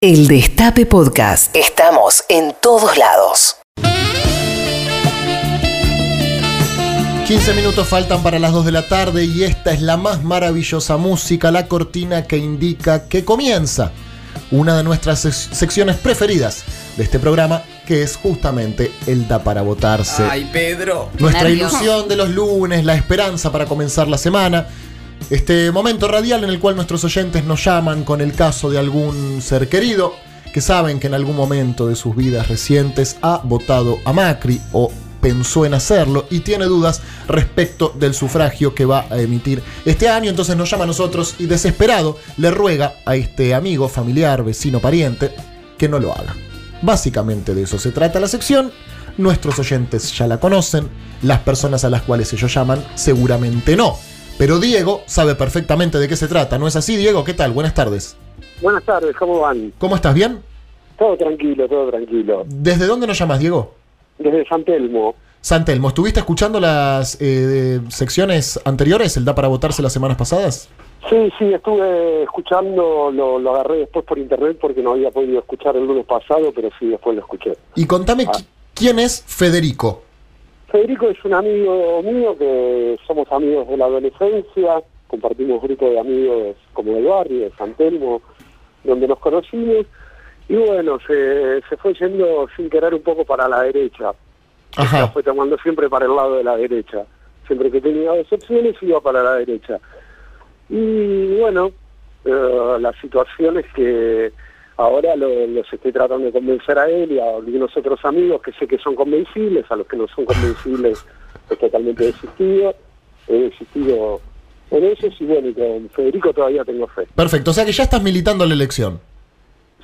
El Destape Podcast. Estamos en todos lados. 15 minutos faltan para las 2 de la tarde y esta es la más maravillosa música, la cortina que indica que comienza una de nuestras sec- secciones preferidas de este programa, que es justamente el Da para votarse. Ay, Pedro. Nuestra ilusión de los lunes, la esperanza para comenzar la semana. Este momento radial en el cual nuestros oyentes nos llaman con el caso de algún ser querido que saben que en algún momento de sus vidas recientes ha votado a Macri o pensó en hacerlo y tiene dudas respecto del sufragio que va a emitir este año. Entonces nos llama a nosotros y desesperado le ruega a este amigo, familiar, vecino, pariente que no lo haga. Básicamente de eso se trata la sección. Nuestros oyentes ya la conocen, las personas a las cuales ellos llaman seguramente no. Pero Diego sabe perfectamente de qué se trata, ¿no es así, Diego? ¿Qué tal? Buenas tardes. Buenas tardes, ¿cómo van? ¿Cómo estás? ¿Bien? Todo tranquilo, todo tranquilo. ¿Desde dónde nos llamas, Diego? Desde San Telmo. Santelmo, ¿estuviste escuchando las eh, secciones anteriores, el da para votarse las semanas pasadas? Sí, sí, estuve escuchando, lo, lo agarré después por internet porque no había podido escuchar el lunes pasado, pero sí, después lo escuché. Y contame qui- quién es Federico. Federico es un amigo mío que somos amigos de la adolescencia, compartimos grupo de amigos como del barrio, de San Telmo, donde nos conocimos, y bueno, se, se fue yendo sin querer un poco para la derecha. Ajá. fue tomando siempre para el lado de la derecha. Siempre que tenía dos opciones iba para la derecha. Y bueno, eh, la situación es que ahora lo- los estoy tratando de convencer a él y a algunos otros amigos que sé que son convencibles, a los que no son convencibles es totalmente desistido. He desistido en ellos y bueno, y con Federico todavía tengo fe. Perfecto, o sea que ya estás militando la elección.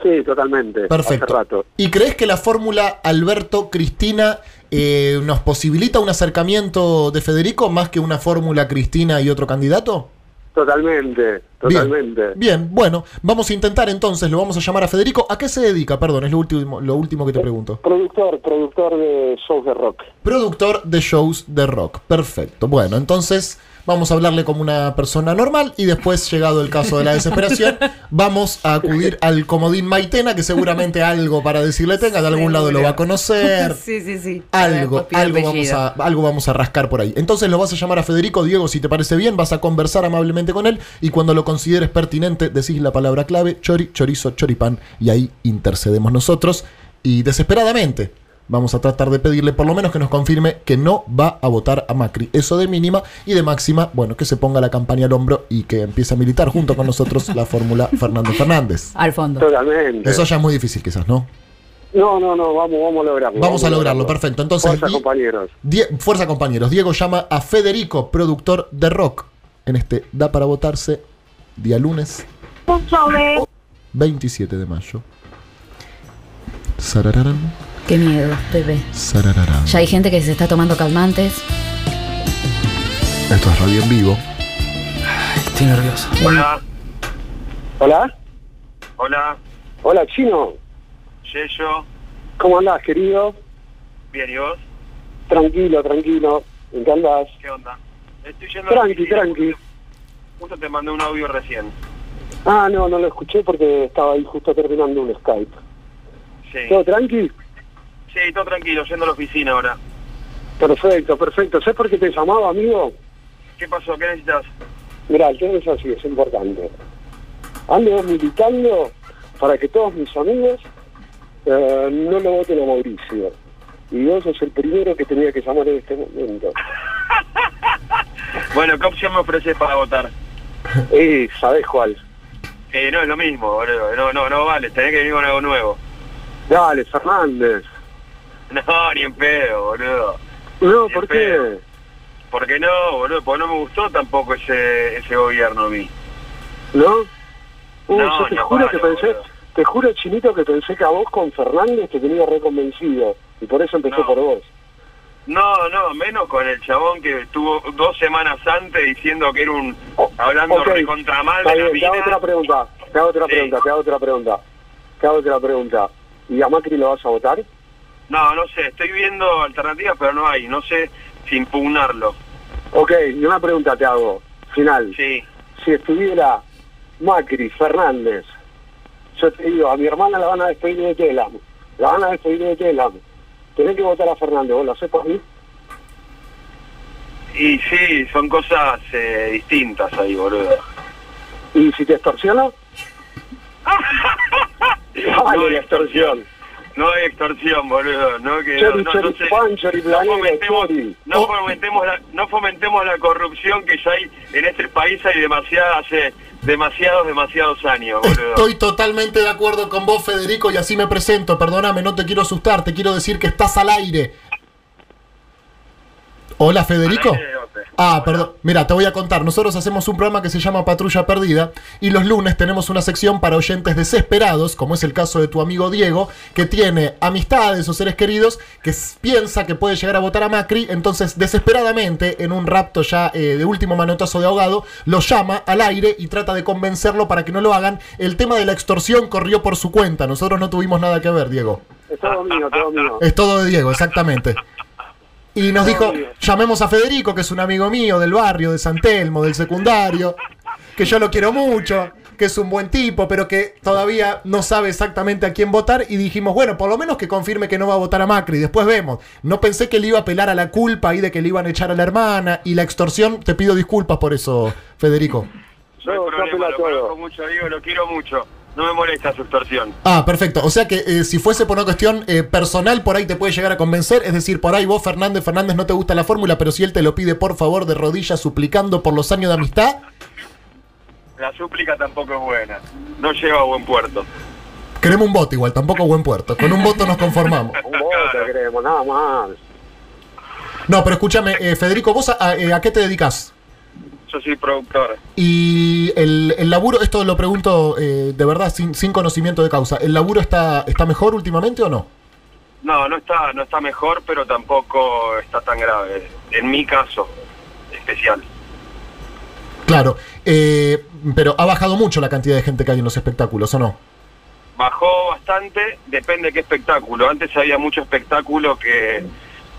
Sí, totalmente. Perfecto. Hace rato. ¿Y crees que la fórmula Alberto-Cristina eh, nos posibilita un acercamiento de Federico más que una fórmula Cristina y otro candidato? Totalmente, totalmente. Bien, bien, bueno, vamos a intentar entonces, lo vamos a llamar a Federico. ¿A qué se dedica? Perdón, es lo último, lo último que te pregunto. Productor, productor de shows de rock. Productor de shows de rock. Perfecto. Bueno, entonces vamos a hablarle como una persona normal y después, llegado el caso de la desesperación, vamos a acudir al comodín Maitena, que seguramente algo para decirle tenga, de algún lado lo va a conocer. Sí, sí, sí. Algo, algo vamos, a, algo vamos a rascar por ahí. Entonces lo vas a llamar a Federico, Diego, si te parece bien, vas a conversar amablemente con él y cuando lo consideres pertinente decís la palabra clave, chori, chorizo, choripán, y ahí intercedemos nosotros. Y desesperadamente vamos a tratar de pedirle por lo menos que nos confirme que no va a votar a Macri. Eso de mínima y de máxima, bueno, que se ponga la campaña al hombro y que empiece a militar junto con nosotros la fórmula Fernando Fernández. Al fondo. Totalmente. Eso ya es muy difícil quizás, ¿no? No, no, no, vamos, vamos a lograrlo. Vamos a lograrlo, perfecto. Entonces, Fuerza, Di- compañeros. Die- Fuerza compañeros, Diego llama a Federico, productor de rock, en este Da para votarse, día lunes 27 de mayo. Sarararán, Qué miedo, Pepe. sarararán. Ya hay gente que se está tomando calmantes. Esto es radio en vivo. Estoy nervioso. Hola, Hola, hola, hola, Chino. Yeyo, ¿Cómo andás, querido? bien, ¿y vos? Tranquilo, tranquilo. ¿En qué andás? ¿Qué onda? Estoy yendo a la Tranqui, tranqui. justo- Justo te mandé un audio recién. Ah, no, no lo escuché porque estaba ahí justo terminando un Skype. Sí, ¿Todo tranqui? Sí, todo tranquilo, yendo a la oficina ahora. Perfecto, perfecto. ¿Sabes por qué te llamaba, amigo? ¿Qué pasó? ¿Qué necesitas? Mirá, el tema es así, es importante. Ando militando para que todos mis amigos eh, no lo voten a Mauricio. Y vos sos el primero que tenía que llamar en este momento. Bueno, ¿qué opción me ofreces para votar? Eh, ¿sabés cuál? Eh, no es lo mismo, boludo. No, no, no vale, tenés que venir con algo nuevo. Dale, Fernández. No, ni en pedo, boludo. No, ¿por qué? ¿Por qué no, boludo? Porque no me gustó tampoco ese, ese gobierno a mí. ¿No? Uh, No, yo te juro que pensé, boludo. te juro, Chinito, que pensé que a vos con Fernández te tenía reconvencido. Y por eso empecé No. por vos. No, no, menos con el chabón que estuvo dos semanas antes diciendo que era un... Oh, hablando ok. recontra mal Está de la bien, te hago otra pregunta, te hago otra Sí. pregunta, te hago otra pregunta. Te hago otra pregunta. ¿Y a Macri lo vas a votar? No, no sé, estoy viendo alternativas, pero no hay, no sé si impugnarlo. Ok, y una pregunta te hago, final. Sí, Si estuviera Macri, Fernández Yo te digo, a mi hermana la van a despedir de Telam. La van a despedir de Telam. Tenés que votar a Fernández, ¿vos lo haces por mí? Y sí, son cosas eh, distintas ahí, boludo. ¿Y si te extorsiono? Vale, No, la extorsión. No hay extorsión, boludo. No, que Chori, no, no, chori, no se- pan, chori, no planero, fomentemos, no, fomentemos la, no fomentemos la corrupción que ya hay en este país hay demasiada, hace demasiados, demasiados años, boludo. Estoy totalmente de acuerdo con vos, Federico, y así me presento. Perdóname, no te quiero asustar, te quiero decir que estás al aire. Hola, Federico. Al aire, Ote. Ah, perdón. Mira, te voy a contar. Nosotros hacemos un programa que se llama Patrulla Perdida y los lunes tenemos una sección para oyentes desesperados, como es el caso de tu amigo Diego, que tiene amistades o seres queridos que piensa que puede llegar a votar a Macri, entonces desesperadamente, en un rapto ya eh, de último manotazo de ahogado, lo llama al aire y trata de convencerlo para que no lo hagan. El tema de la extorsión corrió por su cuenta. Nosotros no tuvimos nada que ver, Diego. Es todo mío, todo mío. Es todo de Diego, exactamente. Y nos dijo, llamemos a Federico, que es un amigo mío del barrio, de San Telmo, del secundario, que yo lo quiero mucho, que es un buen tipo, pero que todavía no sabe exactamente a quién votar. Y dijimos, bueno, por lo menos que confirme que no va a votar a Macri, después vemos. No pensé que le iba a apelar a la culpa ahí de que le iban a echar a la hermana y la extorsión. Te pido disculpas por eso, Federico. No hay problema, lo conozco mucho, digo, lo quiero mucho. No me molesta su extorsión. Ah, perfecto. O sea que eh, si fuese por una cuestión eh, personal, por ahí te puede llegar a convencer. Es decir, por ahí vos, Fernández, Fernández, no te gusta la fórmula, pero si él te lo pide por favor de rodillas, suplicando por los años de amistad, La súplica tampoco es buena. No lleva a buen puerto. queremos un voto igual, tampoco buen puerto. Con un voto nos conformamos. Un voto queremos, nada más. No, pero escúchame, eh, Federico, ¿vos a, a- eh, a qué te dedicas? Yo soy productor. Y el, el laburo, esto lo pregunto eh, de verdad, sin, sin conocimiento de causa. ¿El laburo está, está mejor últimamente o no? No, no está, no está mejor, pero tampoco está tan grave. En mi caso, especial. Claro, eh, pero ha bajado mucho la cantidad de gente que hay en los espectáculos, ¿o no? Bajó bastante, depende de qué espectáculo. Antes había mucho espectáculo que,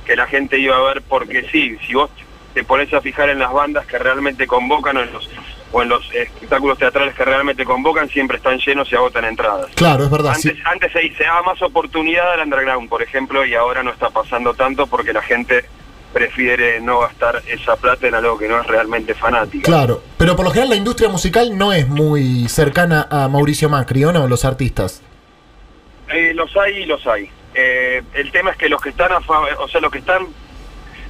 que la gente iba a ver porque sí. Si vos te pones a fijar en las bandas que realmente convocan o en los, o en los espectáculos teatrales que realmente convocan, siempre están llenos y agotan entradas. Claro, es verdad. sí. Antes, antes se, se daba más oportunidad al underground, por ejemplo, y ahora no está pasando tanto porque la gente prefiere no gastar esa plata en algo que no es realmente fanática. Claro, pero por lo general la industria musical no es muy cercana a Mauricio Macri, ¿o no? Los artistas. Eh, los hay y los hay. Eh, el tema es que los que están a o sea, los que están,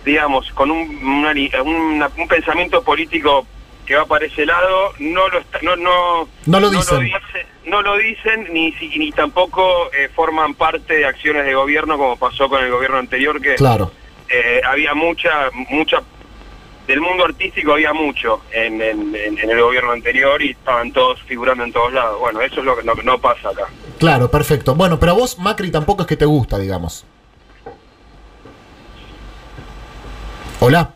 digamos, con un, una li- una- un pensamiento político que va para ese lado, no lo está- no, no, No lo dicen. dice- no lo dicen ni, si- ni tampoco eh, forman parte de acciones de gobierno como pasó con el gobierno anterior que Claro. eh, había mucha, mucha, del mundo artístico había mucho en, en- en- en el gobierno anterior y estaban todos figurando en todos lados. Bueno, eso es lo que no, no pasa acá. Claro, perfecto. Bueno, pero a vos Macri tampoco es que te gusta, digamos. Hola.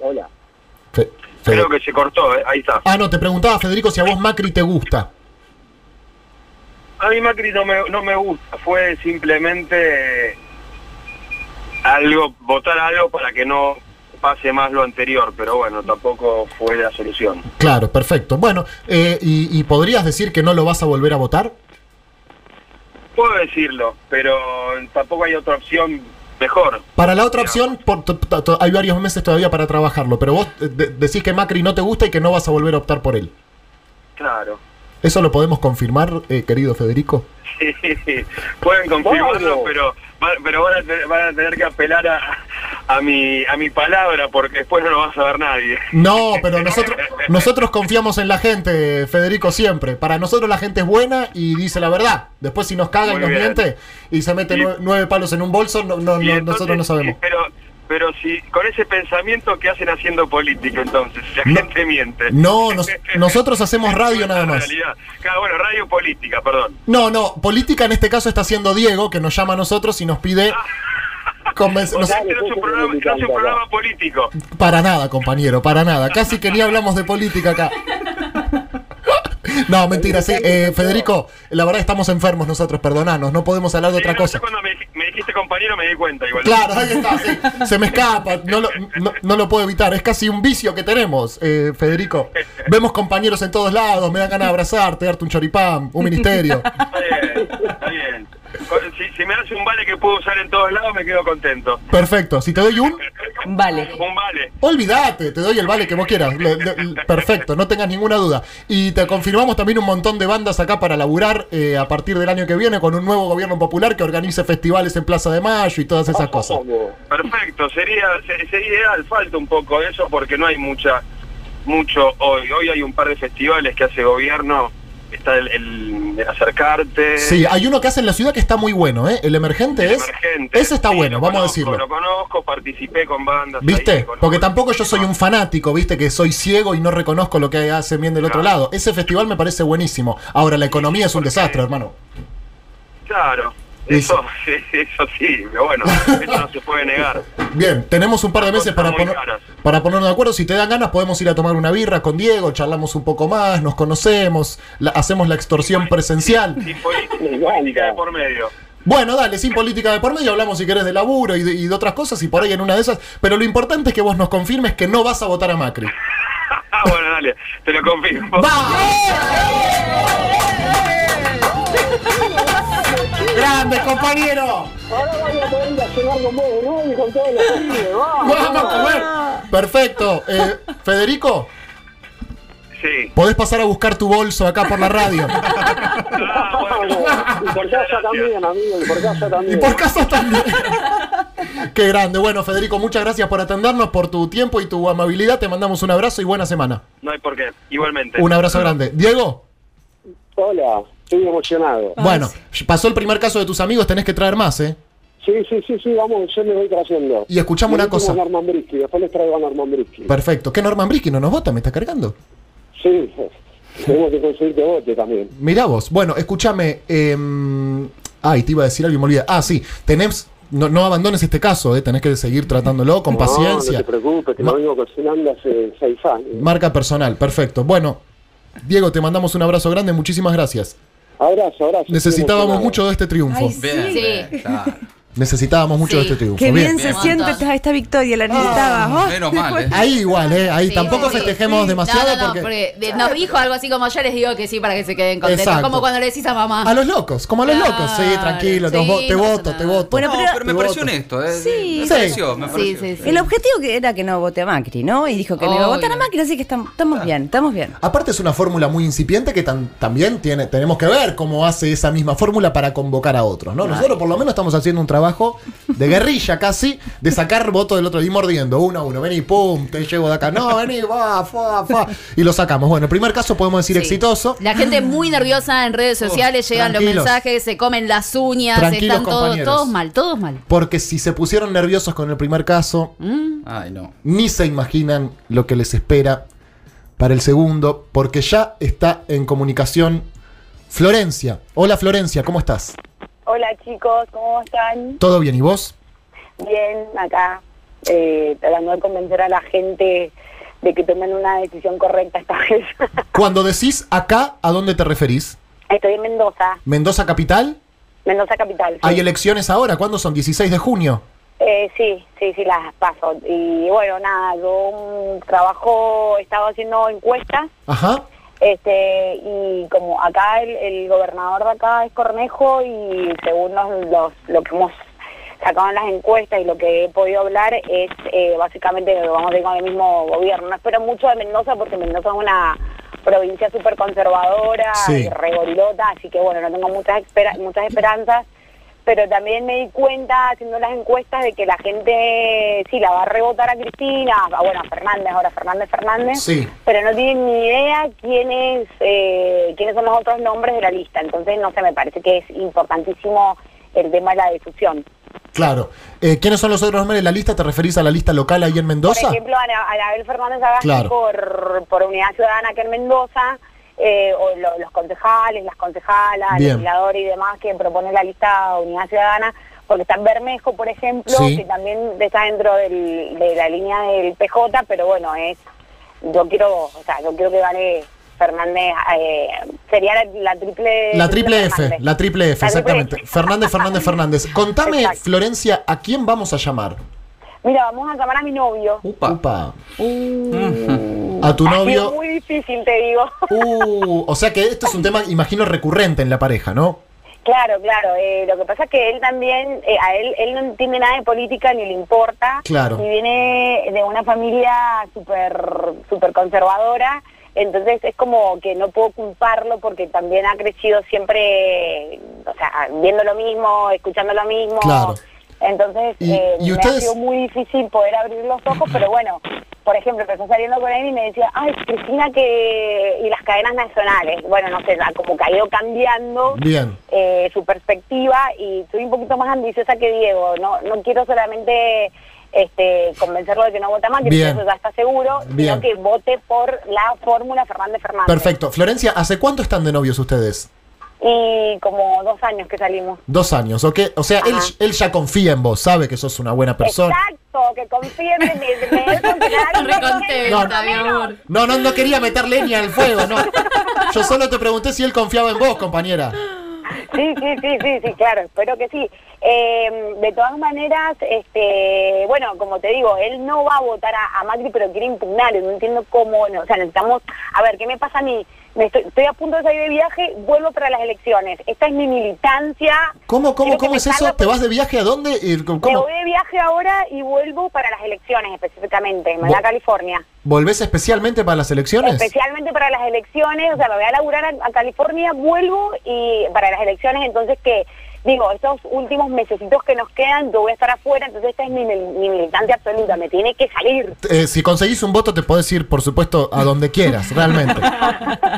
Hola. Fe- Creo que se cortó, ¿eh? ahí está. Ah, no, te preguntaba, Federico, si a vos Macri te gusta. A mí Macri no me, no me gusta, fue simplemente algo, votar algo para que no pase más lo anterior, pero bueno, tampoco fue la solución. Claro, perfecto. Bueno, eh, y, y podrías decir que no lo vas a volver a votar? Puedo decirlo, pero tampoco hay otra opción mejor. Para la otra opción, por- to- hay varios meses todavía para trabajarlo, pero vos de- decís que Macri no te gusta y que no vas a volver a optar por él. Claro. ¿Eso lo podemos confirmar, eh, querido Federico? Sí, pueden confirmarlo, pero pero van a, tener, van a tener que apelar a, a mi a mi palabra porque después no lo va a saber nadie. No, pero nosotros, nosotros confiamos en la gente, Federico, siempre. Para nosotros la gente es buena y dice la verdad. Después si nos caga y nos bien. miente y se mete Y- nue- nueve palos en un bolso, no, no- Y no- entonces, nosotros no sabemos. Pero pero si con ese pensamiento que hacen haciendo política entonces, la No. gente miente. No, nos- nosotros hacemos radio nada más. En realidad. Claro, bueno, radio política, perdón. No, no, política en este caso está haciendo Diego, que nos llama a nosotros y nos pide... convenc- O nos- sea, este no es un programa, no es un programa político. Para nada, compañero, para nada. Casi que ni hablamos de política acá. No, mentira, sí. Eh, Federico, la verdad estamos enfermos nosotros, perdonanos, no podemos hablar de otra cosa. cuando me, me dijiste compañero me di cuenta igual. Claro, ahí está, sí. Se me escapa, no lo, no, no lo puedo evitar. Es casi un vicio que tenemos, eh, Federico. Vemos compañeros en todos lados, me dan ganas de abrazarte, darte un choripán, un ministerio. Está bien, está bien. Si, si me hace un vale que puedo usar en todos lados, me quedo contento. Perfecto, si te doy un, Vale. Un vale. olvídate, te doy el vale que vos quieras. Le- le- perfecto, no tengas ninguna duda. Y te confirmamos también un montón de bandas acá para laburar eh, a partir del año que viene con un nuevo gobierno popular que organice festivales en Plaza de Mayo y todas esas cosas. Perfecto, sería, se- sería ideal, falta un poco de eso porque no hay mucha, mucho hoy. Hoy hay un par de festivales que hace gobierno, está el, acercarte. Sí, hay uno que hace en la ciudad que está muy bueno, ¿eh? El emergente el es. Emergente. Ese está Sí, bueno, vamos a decirlo. Lo conozco, participé con bandas. ¿Viste? Porque tampoco yo soy un fanático, ¿viste? Que soy ciego y no reconozco lo que hacen bien del otro lado. Ese festival me parece buenísimo. Ahora, la economía es un desastre, hermano. Claro, eso, eso sí, pero bueno, eso no se puede negar. Bien, tenemos un par de meses para, poner, para ponernos de acuerdo. Si te dan ganas, podemos ir a tomar una birra con Diego, charlamos un poco más, nos conocemos, la- hacemos la extorsión presencial. Sin política de por medio. Bueno, dale, sin política de por medio, hablamos si querés de laburo y de, y de otras cosas y por ahí en una de esas. Pero lo importante es que vos nos confirmes que no vas a votar a Macri. Ah, bueno, dale, te lo confirmo. ¡Grande, compañero! Ahora vamos a poder ir a cenar con vos de nuevo y con todos los. Vamos. ¡Vamos a comer! Perfecto. Eh, Federico, Sí. podés pasar a buscar tu bolso acá por la radio. Ah, bueno. Y por casa también, amigo, y por casa Y también. por casa también. Qué grande. Bueno, Federico, muchas gracias por atendernos, por tu tiempo y tu amabilidad. Te mandamos un abrazo y buena semana. No hay por qué, igualmente. Un abrazo grande. Diego, Hola, estoy emocionado. bueno, pasó el primer caso de tus amigos, tenés que traer más, ¿eh? Sí, sí, sí, sí, vamos, yo me voy trayendo. Y escuchame una cosa. Norman Brisky, después les traigo a Norman Brisky. Perfecto. ¿Qué Norman Brisky no nos vota? ¿Me está cargando? Sí, tenemos que conseguir que vote también. Mirá vos. Bueno, escúchame. eh, ay, te iba a decir algo y me olvidé. Ah, sí. Tenés. No, no abandones este caso, ¿eh? tenés que seguir tratándolo con No, paciencia. No te preocupes, que Ma- lo vengo cocinando hace seis años. Marca personal, perfecto. Bueno, Diego, te mandamos un abrazo grande, muchísimas gracias. Abrazo, abrazo. estoy Necesitábamos mucho de este triunfo. Ay, sí. Bien, Sí. bien, claro. Necesitábamos mucho Sí. de este triunfo. Qué bien, Bien. se siente esta, esta victoria, la necesitaba. Ay, Menos mal, ¿eh? Ahí igual, ¿eh? Ahí Sí, tampoco sí, festejemos sí. demasiado No, no, no, porque... porque nos dijo algo así como yo les digo que sí para que se queden contentos. Exacto. Como cuando le decís a mamá. A los locos, como a los Claro, locos. Sí, tranquilo, te, sí, vo- te no pasa voto, nada. te voto. Bueno, No, pero- pero me pareció voto. honesto, ¿eh? Sí. Me Sí. pareció, me Sí, pareció. sí, sí. El objetivo que era que no vote a Macri, ¿no? Y dijo que no iba a votar a. Macri, así que estamos, estamos bien, estamos bien. Aparte es una fórmula muy incipiente que tan- también tiene, tenemos que ver cómo hace esa misma fórmula para convocar a otros, ¿no? Nosotros por lo menos estamos haciendo un trabajo de guerrilla casi, de sacar votos del otro y mordiendo uno a uno. Vení, pum, te llevo de acá. No, vení, va, fa, fa. Y lo sacamos. Bueno, el primer caso podemos decir Sí. exitoso. La gente muy nerviosa en redes sociales, llegan los mensajes, se comen las uñas, Tranquilos, están todos, compañeros. todos mal, todos mal. Porque si se pusieron nerviosos con el primer caso, Ay, no. ni se imaginan lo que les espera para el segundo, porque ya está en comunicación Florencia. Hola Florencia, ¿cómo estás? Hola chicos, ¿cómo están? ¿Todo bien? ¿Y vos? Bien, acá, eh, tratando de convencer a la gente de que tomen una decisión correcta esta vez. Cuando decís acá, ¿a dónde te referís? Estoy en Mendoza, ¿Mendoza capital? Mendoza capital. sí. ¿Hay elecciones ahora? ¿Cuándo son? ¿16 de junio? Eh, sí, sí, sí, las paso. Y bueno, nada, yo un trabajo, he estado haciendo encuestas, Ajá. Este, y como acá el, el gobernador de acá es Cornejo y según los, los- lo que hemos sacado en las encuestas y lo que he podido hablar es eh, básicamente que vamos a ir con el mismo gobierno. No espero mucho de Mendoza porque Mendoza es una provincia súper conservadora Sí. y regorilota, así que bueno, no tengo muchas, muchas esperanzas pero también me di cuenta haciendo las encuestas de que la gente sí la va a rebotar a Cristina, a, bueno, a Fernández, ahora Fernández Fernández, Sí. pero no tienen ni idea quiénes eh, quiénes son los otros nombres de la lista. Entonces, no sé, me parece que es importantísimo el tema de la difusión. Claro. Eh, ¿Quiénes son los otros nombres de la lista? ¿Te referís a la lista local ahí en Mendoza? Por ejemplo, Ana- Anabel Fernández Claro. por, por Unidad Ciudadana aquí en Mendoza, eh, o lo- los concejales, las concejalas, Bien. legisladores y demás que proponen la lista Unidad Ciudadana, porque está en Bermejo, por ejemplo, Sí. que también está dentro del- de la línea del PJ, pero bueno, es yo quiero, o sea, yo quiero que gane Fernández, eh, sería la, triple... La triple F, Fernández. la triple F, La triple exactamente. F. Fernández, Fernández, Fernández. Contame, Exacto. Florencia, ¿a quién vamos a llamar? Mira, vamos a llamar a mi novio. Upa. Upa. A tu Ha sido novio. muy difícil, te digo. Uh, o sea que esto es un tema, imagino, recurrente en la pareja, ¿no? Claro, claro. eh, lo que pasa es que él también, eh, a él, él no entiende nada de política ni le importa. Claro. Y viene de una familia súper super conservadora. Entonces es como que no puedo culparlo porque también ha crecido siempre, o sea, viendo lo mismo, escuchando lo mismo. Claro. Entonces Y- eh, y me ustedes- ha sido muy difícil poder abrir los ojos, pero bueno, por ejemplo, empezó saliendo con él y me decía, ay, Cristina, que... y las cadenas nacionales. Bueno, no sé, como que ha ido cambiando Bien. eh, su perspectiva y soy un poquito más ambiciosa que Diego. No, no quiero solamente este, convencerlo de que no vota más, que eso ya está seguro, Bien. sino que vote por la fórmula Fernández Fernández. Perfecto. Florencia, ¿hace cuánto están de novios ustedes? Y como dos años que salimos. Dos años, ¿ok? O sea, él, él ya confía en vos, sabe que sos una buena persona. Exacto, que confíen en mí. me- No. mi amor. No, no, no quería meter leña al fuego, no. Yo solo te pregunté si él confiaba en vos, compañera. Sí, sí, sí, sí, sí, claro, espero que sí. Eh, de todas maneras, este, bueno, como te digo, él no va a votar a, a Macri, pero quiere impugnar, no entiendo cómo, no, o sea, necesitamos, a ver, ¿qué me pasa a mí? Me estoy, estoy a punto de salir de viaje, vuelvo para las elecciones. Esta es mi militancia. ¿Cómo, cómo, cómo me es eso? ¿Te vas de viaje a dónde? ¿Y Me ¿Cómo? voy de viaje ahora y vuelvo para las elecciones específicamente, me voy Vo- a California. ¿Volvés especialmente para las elecciones? Especialmente para las elecciones, o sea, me voy a laburar a, a California, vuelvo y para las elecciones, entonces que, digo, estos últimos mesecitos que nos quedan, yo voy a estar afuera, entonces esta es mi, mi militante absoluta, me tiene que salir. Eh, si conseguís un voto te podés ir, por supuesto, a donde quieras, realmente.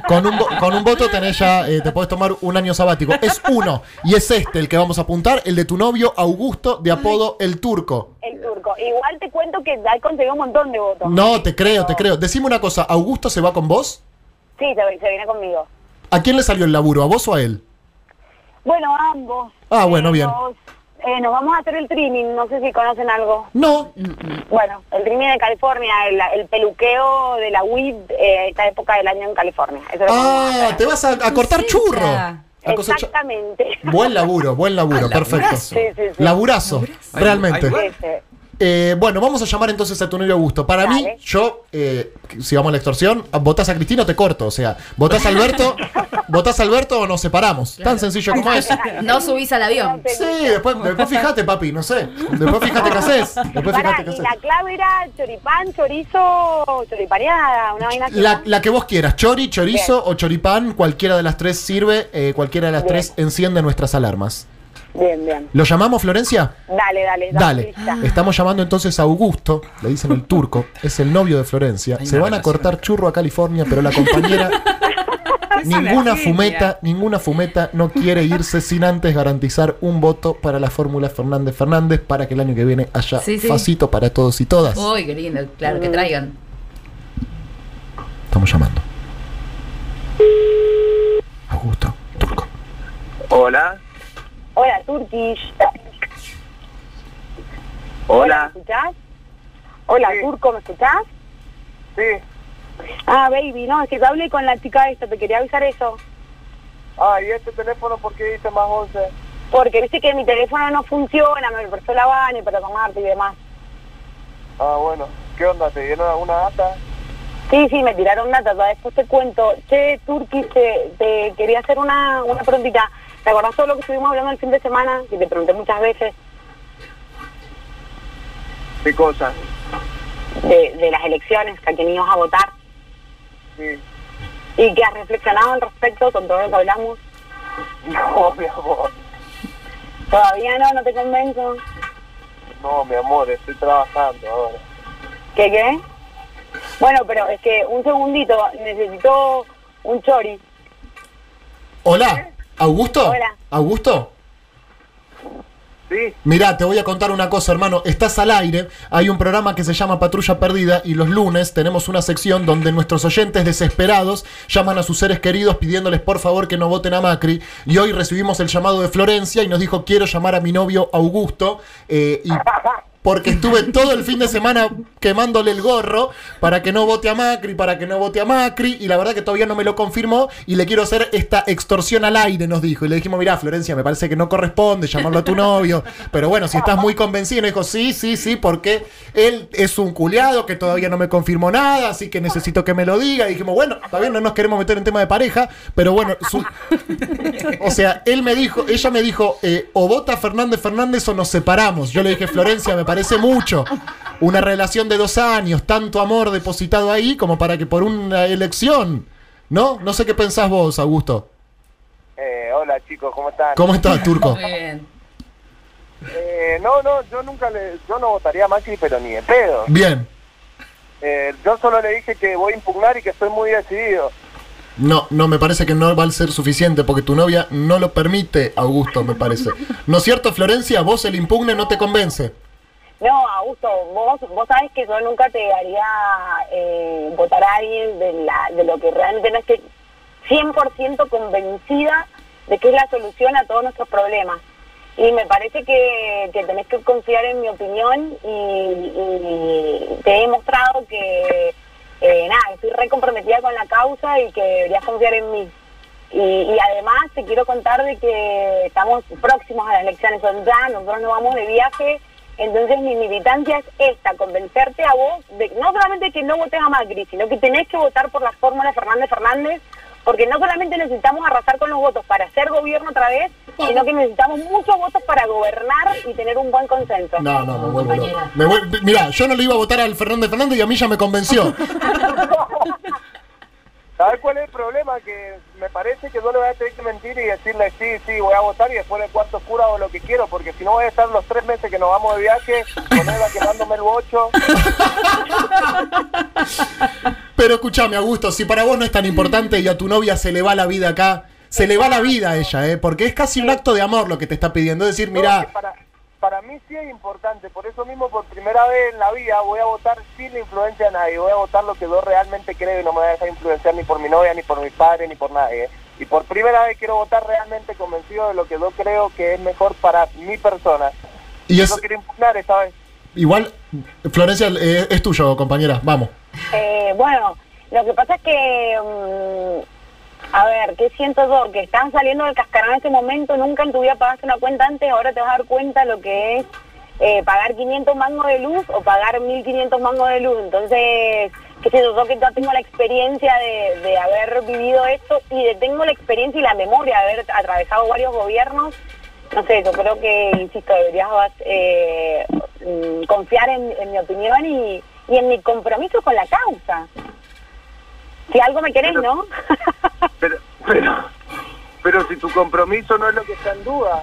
Con un, con un voto tenés ya, eh, te podés tomar un año sabático. Es uno, y es este el que vamos a apuntar, el de tu novio Augusto, de apodo El Turco. El turco. Igual te cuento que ha conseguido un montón de votos. No, te creo, te creo. Decime una cosa, ¿Augusto se va con vos? Sí, se, se viene conmigo. ¿A quién le salió el laburo, a vos o a él? Bueno, ambos. Ah, bueno, bien. Nos, eh, nos vamos a hacer el trimming, no sé si conocen algo. No, Bueno, el trimming de California, el, el peluqueo de la weed, eh, esta época del año en California. Eso es lo que vamos a Ah, te vas a, a cortar churro. Exactamente. Buen laburo, buen laburo, Ah, perfecto. laburazo. Sí, sí, sí. Laburazo, realmente. Ay, Sí, sí. Eh, bueno, vamos a llamar entonces a tu novio Augusto. Para mí, yo, eh, si vamos a la extorsión, votás a Cristina o te corto. O sea, votás a Alberto, votás a Alberto o nos separamos. Tan sencillo como es. No subís al avión. Sí, después, después fíjate, papi, no sé. Después fíjate qué haces. Después Pará, fíjate qué y haces. la clave era choripán, chorizo, choripaneada, una vaina así. La, la que vos quieras, chori, chorizo o choripán, cualquiera de las tres sirve, eh, cualquiera de las Bien. tres enciende nuestras alarmas. Bien, bien. ¿Lo llamamos, Florencia? Dale, dale. Dale, estamos llamando entonces a Augusto, le dicen el turco, es el novio de Florencia. Hay Se van a cortar acá. churro a California, pero la compañera, ninguna fumeta, ninguna fumeta no quiere irse sin antes garantizar un voto para la fórmula Fernández Fernández para que el año que viene haya Sí, sí. facito para todos y todas. Uy, qué lindo. Claro, que traigan. Estamos llamando. Augusto, turco. Hola, Hola, Turkish. hola. ¿Me escuchás? Hola, Sí. Turco, ¿me escuchás? Sí. Ah, baby, no, es que te hablé con la chica esta, te quería avisar eso. Ah, ¿y este teléfono por qué dice más 11? Porque viste que mi teléfono no funciona, me prestó la Vane para tomarte y demás. Ah, bueno. ¿Qué onda? ¿Te dieron alguna data? Sí, sí, me tiraron data, después te cuento. Che, te, te quería hacer una, una preguntita. ¿Te acordás todo lo que estuvimos hablando el fin de semana? Que te pregunté muchas veces ¿Qué cosa? de, de las elecciones, que a quién ibas a votar. Sí. ¿Y que has reflexionado al respecto con todo lo que hablamos? No, mi amor. Todavía no, no te convenzo. No, mi amor, estoy trabajando ahora. ¿Qué qué? Bueno, pero es que un segundito, necesito un chori. Hola, Augusto. Hola. Augusto. Sí. Mirá, te voy a contar una cosa, hermano. Estás al aire. Hay un programa que se llama Patrulla Perdida y los lunes tenemos una sección donde nuestros oyentes desesperados llaman a sus seres queridos pidiéndoles por favor que no voten a Macri. Y hoy recibimos el llamado de Florencia y nos dijo quiero llamar a mi novio Augusto. eh, y porque estuve todo el fin de semana quemándole el gorro para que no vote a Macri, para que no vote a Macri, y la verdad que todavía no me lo confirmó y le quiero hacer esta extorsión al aire, nos dijo. Y le dijimos, mirá, Florencia, me parece que no corresponde llamarlo a tu novio, pero bueno, si estás muy convencido, nos dijo, sí, sí, sí, porque él es un culiado que todavía no me confirmó nada, así que necesito que me lo diga. Y dijimos, bueno, bien, no nos queremos meter en tema de pareja, pero bueno, o sea, él me dijo, ella me dijo, eh, o vota Fernández Fernández o nos separamos. Yo le dije, Florencia, me parece mucho. Una relación de dos años, tanto amor depositado ahí como para que por una elección. ¿No? No sé qué pensás vos, Augusto. Eh, hola chicos, ¿cómo están? ¿Cómo estás, Turco? Muy bien. Eh, no, no, yo nunca le, yo no votaría a Macri, pero ni de pedo. Bien. Eh, yo solo le dije que voy a impugnar y que estoy muy decidido. No, no, me parece que no va a ser suficiente porque tu novia no lo permite, Augusto, me parece. ¿No es cierto, Florencia? Vos el impugne no te convence. No, Augusto, vos, vos sabés que yo nunca te haría eh, votar a alguien de, la, de lo que realmente no estoy 100% convencida de que es la solución a todos nuestros problemas. Y me parece que, que tenés que confiar en mi opinión y, te he demostrado que, eh, nada, estoy re comprometida con la causa y que deberías confiar en mí. Y, y además te quiero contar de que estamos próximos a las elecciones, son ya, nosotros nos vamos de viaje, entonces mi militancia es esta, convencerte a vos, de no solamente que no votes a Macri, sino que tenés que votar por la fórmula Fernández Fernández, porque no solamente necesitamos arrasar con los votos para hacer gobierno otra vez, sino que necesitamos muchos votos para gobernar y tener un buen consenso. No, no, me vuelvo loco. Me vuel- Mirá, yo no le iba a votar al Fernández Fernández y a mí ya me convenció. ¿Sabes cuál es el problema? Que me parece que yo le voy a tener que mentir y decirle sí, sí, voy a votar y después del cuarto oscuro hago lo que quiero, porque si no voy a estar los tres meses que nos vamos de viaje con Eva quemándome el bocho. Pero escúchame, Augusto, si para vos no es tan importante y a tu novia se le va la vida acá, se le va la vida a ella, ¿eh? Porque es casi un acto de amor lo que te está pidiendo. Es decir, No, mirá, para, mí sí es importante, por eso mismo por primera vez en la vida voy a votar sin la influencia de nadie, voy a votar lo que yo realmente creo y no me voy a dejar influenciar ni por mi novia, ni por mi padre, ni por nadie. ¿eh? Y por primera vez quiero votar realmente convencido de lo que yo creo que es mejor para mi persona. y es Yo quiero impugnar esta vez. igual, Florencia, eh, es tuyo, compañera, vamos. Eh, bueno, lo que pasa es que, mm, a ver, ¿qué siento yo? Que están saliendo del cascarón en este momento, nunca en tu vida pagaste una cuenta antes, ahora te vas a dar cuenta lo que es eh, pagar 500 mangos de luz o pagar 1500 mangos de luz. Entonces, qué sé yo, yo que ya tengo la experiencia de, de haber vivido esto y de tengo la experiencia y la memoria de haber atravesado varios gobiernos, no sé, yo creo que, insisto, deberías eh, mm, confiar en, en mi opinión y, y en mi compromiso con la causa. Si algo me querés, ¿no? Pero, pero, si tu compromiso no es lo que está en duda,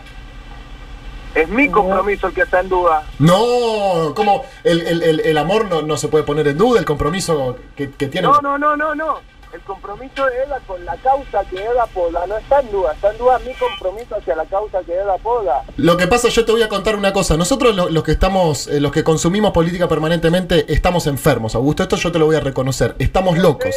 es mi compromiso el que está en duda. No, como el, el- el- el amor no, no se puede poner en duda, el compromiso que, que tiene. No, no, no, no, no. El compromiso de Eda con la causa que Eda apoda no está en duda. Está en duda mi compromiso hacia la causa que Eda apoda. Lo que pasa, yo te voy a contar una cosa. Nosotros lo- los que estamos, eh, los que consumimos política permanentemente, estamos enfermos. Augusto, esto yo te lo voy a reconocer. Estamos locos.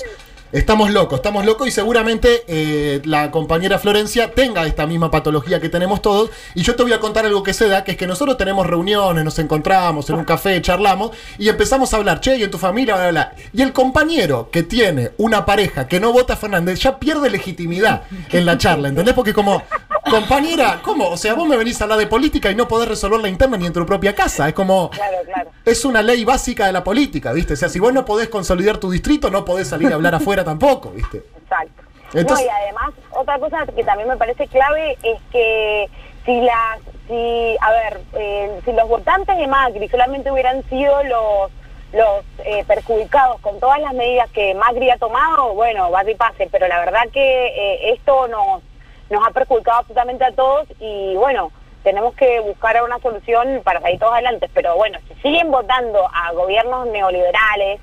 Estamos locos, estamos locos y seguramente eh, la compañera Florencia tenga esta misma patología que tenemos todos. Y yo te voy a contar algo que se da, que es que nosotros tenemos reuniones, nos encontramos en un café, charlamos y empezamos a hablar, che, y en tu familia, bla, bla, bla. Y el compañero que tiene una pareja que no vota Fernández ya pierde legitimidad en la charla, ¿entendés? Porque como, compañera, ¿cómo? O sea, vos me venís a hablar de política y no podés resolver la interna ni en tu propia casa. Es como... Claro, claro. Es una ley básica de la política, ¿viste? O sea, si vos no podés consolidar tu distrito, no podés salir a hablar afuera tampoco, ¿viste? Exacto. Entonces- no, y además, otra cosa que también me parece clave es que si las, si, a ver, eh, si los votantes de Macri solamente hubieran sido los los eh, perjudicados con todas las medidas que Macri ha tomado, bueno, va y pase, pero la verdad que eh, esto nos, nos ha perjudicado absolutamente a todos y bueno, tenemos que buscar una solución para salir todos adelante, pero bueno, si siguen votando a gobiernos neoliberales,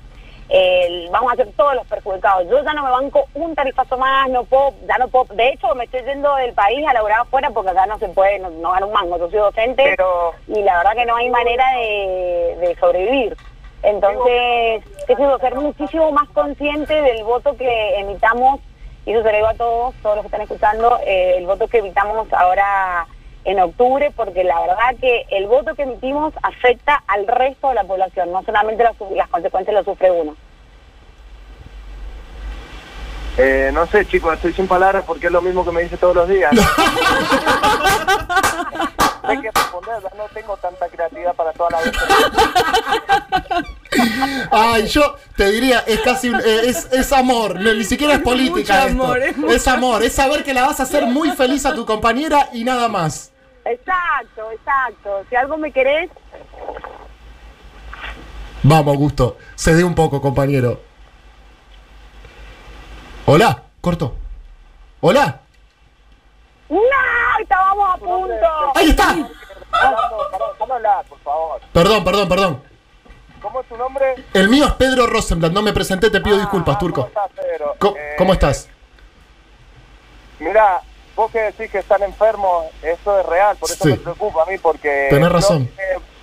vamos a ser todos los perjudicados. Yo ya no me banco un tarifazo más, no puedo, ya no puedo, de hecho me estoy yendo del país a laburar afuera porque acá no se puede, no, no gano un mango, yo soy docente Pero- y la verdad que no hay manera de, de sobrevivir. Entonces, qué sé yo, ser muchísimo más consciente del voto que emitamos, y eso se lo digo a todos, todos los que están escuchando, eh, el voto que evitamos ahora en octubre, porque la verdad que el voto que emitimos afecta al resto de la población, no solamente las, las consecuencias lo sufre uno. Eh, no sé, chicos, estoy sin palabras porque es lo mismo que me dice todos los días. No sé qué responder, no tengo tanta creatividad para toda la vez. Ay, yo te diría, es casi un- eh, es, es amor, no, ni siquiera es política. Amor, esto. es mucho es amor, es saber que la vas a hacer muy feliz a tu compañera y nada más. Exacto, exacto. Si algo me querés, Vamos, Augusto, cede un poco, compañero. Hola, corto. Hola, ¡no! Estábamos a punto. ahí está. Perdón, perdón, perdón. ¿Cómo es tu nombre? El mío es Pedro Rosenblatt, no me presenté, te pido disculpas, Ah, ¿Cómo Turco. estás, Pedro? Co- Eh, ¿Cómo estás? Mira, vos que decís que están enfermos, eso es real, por eso Sí. me preocupa a mí, porque Tenés yo razón.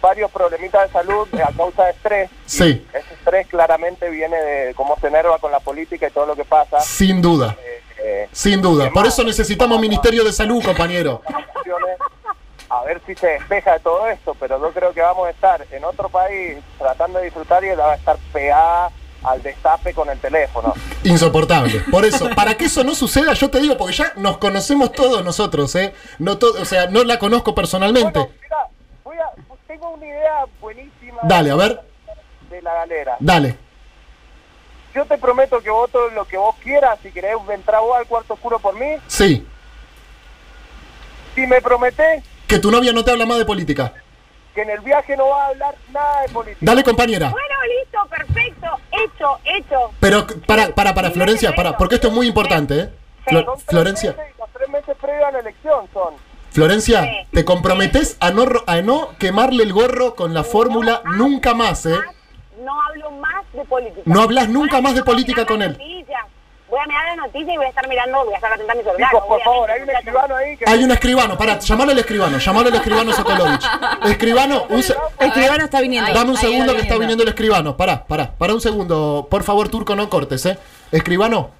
varios problemitas de salud a causa de estrés. Sí. Ese estrés claramente viene de cómo se enerva con la política y todo lo que pasa. Sin duda, Eh, eh, sin duda. Por eso necesitamos Ministerio de Salud, compañero. A ver si se despeja de todo esto, pero yo creo que vamos a estar en otro país tratando de disfrutar y ella va a estar pegada al destape con el teléfono. Insoportable. Por eso, para que eso no suceda, yo te digo, porque ya nos conocemos todos nosotros, ¿eh? No to- o sea, no la conozco personalmente. Bueno, mira, voy a, tengo una idea buenísima Dale, a ver, de la galera. dale. Yo te prometo que voto lo que vos quieras, si querés entrar vos al cuarto oscuro por mí, Sí, si me prometés que tu novia no te habla más de política. que en el viaje no va a hablar nada de política. Dale, compañera. Bueno, listo, perfecto. Hecho, hecho. Pero, para, para, para, Florencia, para, porque esto es muy importante, ¿eh? Flo- Son tres Florencia, meses y los tres meses previos a la elección son. Florencia, Sí. te comprometes a no, ro- a no quemarle el gorro con la fórmula nunca más, ¿eh? No hablo más de política. No hablas nunca más de política con él. Voy a mirar la noticia y voy a estar mirando, voy a estar atenta a mi celular. Chicos, por favor, hay un escribano ahí que... Hay un escribano, pará, llamalo al escribano, llamalo al escribano Sokolovich. Escribano, un se- Escribano está viniendo. Dame un segundo que está viniendo. viniendo el escribano. Pará, pará, pará un segundo. Por favor, Turco, no cortes, ¿eh? Escribano,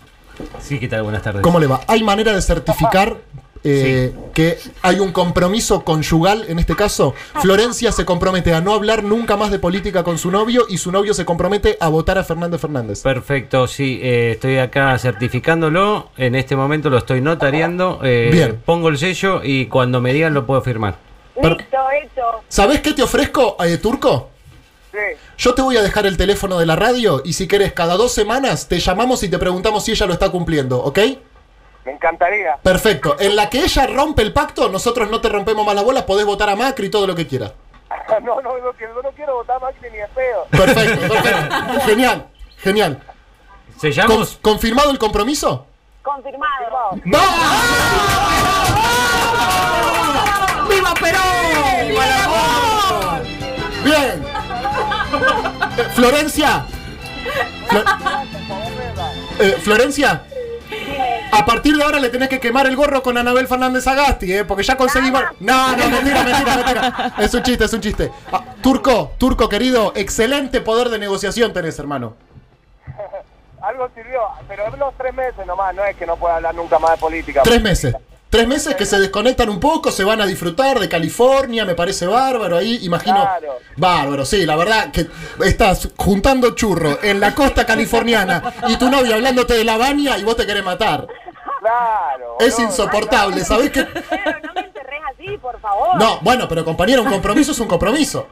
Sí, ¿qué tal? Buenas tardes. ¿cómo le va? ¿Hay manera de certificar eh, que hay un compromiso conyugal en este caso? Florencia se compromete a no hablar nunca más de política con su novio y su novio se compromete a votar a Fernández Fernández. Perfecto, sí, eh, estoy acá certificándolo. En este momento lo estoy notariando. eh, Bien. Pongo el sello y cuando me digan lo puedo firmar. Listo, hecho. ¿Sabés qué te ofrezco, eh, Turco? Yo te voy a dejar el teléfono de la radio y si querés, cada dos semanas te llamamos y te preguntamos si ella lo está cumpliendo, ¿ok? Me encantaría. Perfecto. En la que ella rompe el pacto, nosotros no te rompemos más la bola, podés votar a Macri y todo lo que quieras. no, no, no, que yo no quiero votar más ni de feo. Perfecto, perfecto. Genial, genial. ¿Sellamos? Con- ¿Confirmado el compromiso? Confirmado. ¡Vamos! ¡Viva Perón! ¡Viva amor! Bien. Eh, Florencia. Flo- Eh, Florencia. A partir de ahora le tenés que quemar el gorro con Anabel Fernández Agasti, ¿eh? Porque ya conseguimos... No, no, mentira, mentira, mentira. Es un chiste, es un chiste. Ah, turco, Turco querido, excelente poder de negociación tenés, hermano. Algo sirvió, pero los tres meses nomás, no es que no pueda hablar nunca más de política. Tres meses. Tres meses que se desconectan un poco, se van a disfrutar de California, me parece bárbaro ahí, imagino. Claro. Bárbaro, sí, la verdad que estás juntando churro en la costa californiana y tu novia hablándote de la baña y vos te querés matar. Claro. Es insoportable, ¿sabés qué? Pero no me enterrés así, por favor. No, bueno, pero compañero, un compromiso es un compromiso.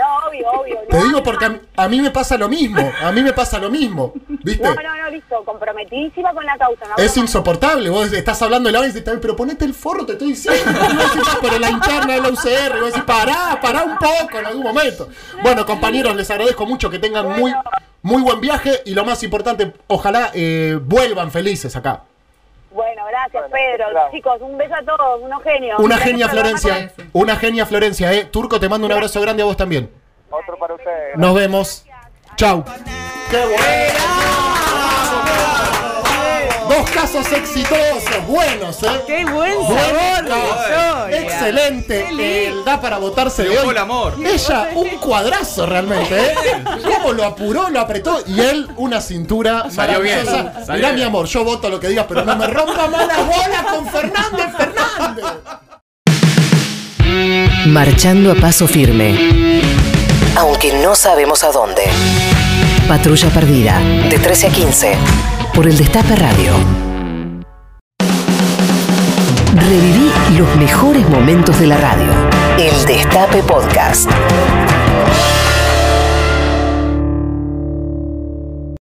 No, obvio, obvio. Te no, digo porque a, mí- a mí me pasa lo mismo, a mí me pasa lo mismo, ¿viste? No, no, no, listo. Comprometidísima con la causa. No Es insoportable, vos estás hablando de la vaina y dices, pero ponete el forro, te estoy diciendo. Decís, pero la interna de la UCR, y vos decís, pará, pará un poco en algún momento. Bueno, compañeros, les agradezco mucho que tengan muy, muy buen viaje y lo más importante, ojalá eh, vuelvan felices acá. Gracias, Bueno, Pedro. claro. Chicos, un beso a todos, unos genios. Una Gracias genia Florencia, una genia Florencia, eh. Turco, te mando un abrazo grande a vos también. Otro para ustedes. Nos vemos. Chau. ¡Qué bueno! Casos exitosos, buenos, ¿eh? ¡Qué buen Buen sabor! historia. Excelente. Qué lindo. El da para votarse de hoy. el amor. Ella, un cuadrazo realmente, ¿eh? Cómo lo apuró, lo apretó. Y él, una cintura Salió bien, maravillosa. salió Mirá, bien. mi amor, yo voto lo que digas, pero no me rompa más la bola con Fernández Fernández. Marchando a paso firme. Aunque no sabemos a dónde. Patrulla Perdida, de 13 a 15, por el Destape Radio. Reviví los mejores momentos de la radio. El Destape Podcast.